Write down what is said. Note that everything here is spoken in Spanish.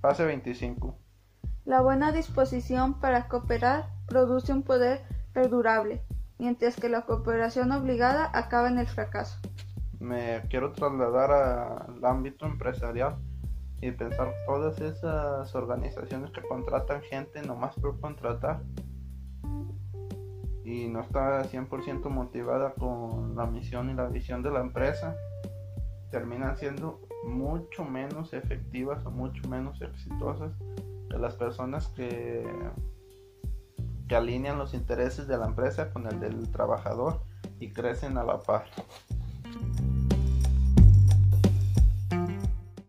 Fase 25. La buena disposición para cooperar produce un poder perdurable, mientras que la cooperación obligada acaba en el fracaso. Me quiero trasladar al ámbito empresarial y pensar todas esas organizaciones que contratan gente nomás por contratar y no está 100% motivada con la misión y la visión de la empresa, terminan siendo mucho menos efectivas o mucho menos exitosas que las personas que, que alinean los intereses de la empresa con el del trabajador y crecen a la par.